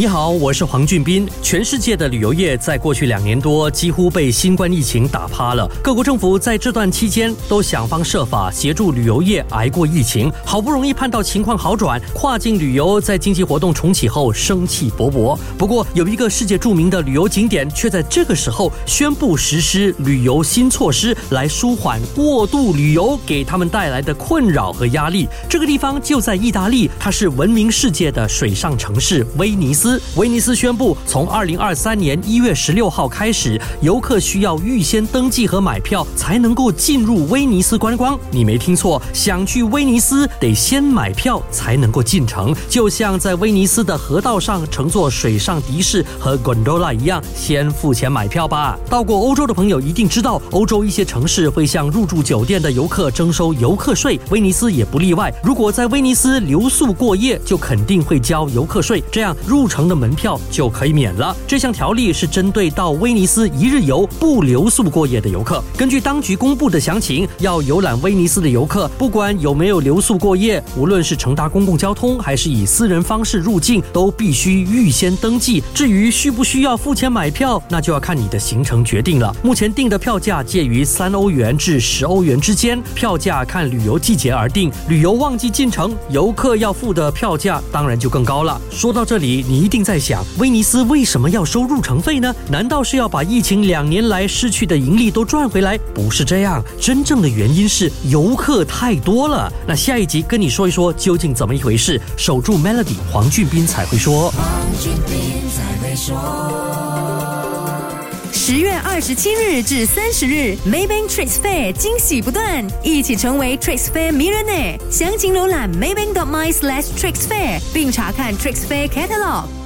你好，我是黄俊斌。全世界的旅游业在过去两年多几乎被新冠疫情打趴了。各国政府在这段期间都想方设法协助旅游业挨过疫情。好不容易盼到情况好转，跨境旅游在经济活动重启后生气勃勃。不过，有一个世界著名的旅游景点却在这个时候宣布实施旅游新措施，来舒缓过度旅游给他们带来的困扰和压力。这个地方就在意大利，它是闻名世界的水上城市威尼斯。威尼斯宣布，从二零二三年一月十六号开始，游客需要预先登记和买票才能够进入威尼斯观光。你没听错，想去威尼斯得先买票才能够进城，就像在威尼斯的河道上乘坐水上的士和 gondola 一样，先付钱买票吧。到过欧洲的朋友一定知道，欧洲一些城市会向入住酒店的游客征收游客税，威尼斯也不例外。如果在威尼斯留宿过夜，就肯定会交游客税，这样入城。的门票就可以免了。这项条例是针对到威尼斯一日游不留宿过夜的游客。根据当局公布的详情，要游览威尼斯的游客，不管有没有留宿过夜，无论是乘搭公共交通还是以私人方式入境，都必须预先登记。至于需不需要付钱买票，那就要看你的行程决定了。目前定的票价介于三欧元至十欧元之间，票价看旅游季节而定。旅游旺季进城，游客要付的票价当然就更高了。说到这里，你一定在想，威尼斯为什么要收入城费呢？难道是要把疫情两年来失去的盈利都赚回来？不是这样，真正的原因是游客太多了。那下一集跟你说一说究竟怎么一回事。守住 Melody，黄俊斌才会说。十月二十七日至三十日，Maybank Trade Fair 惊喜不断，一起成为 Trade Fair 迷人呢！详情浏览 maybank.my/trade fair，并查看 Trade Fair catalog。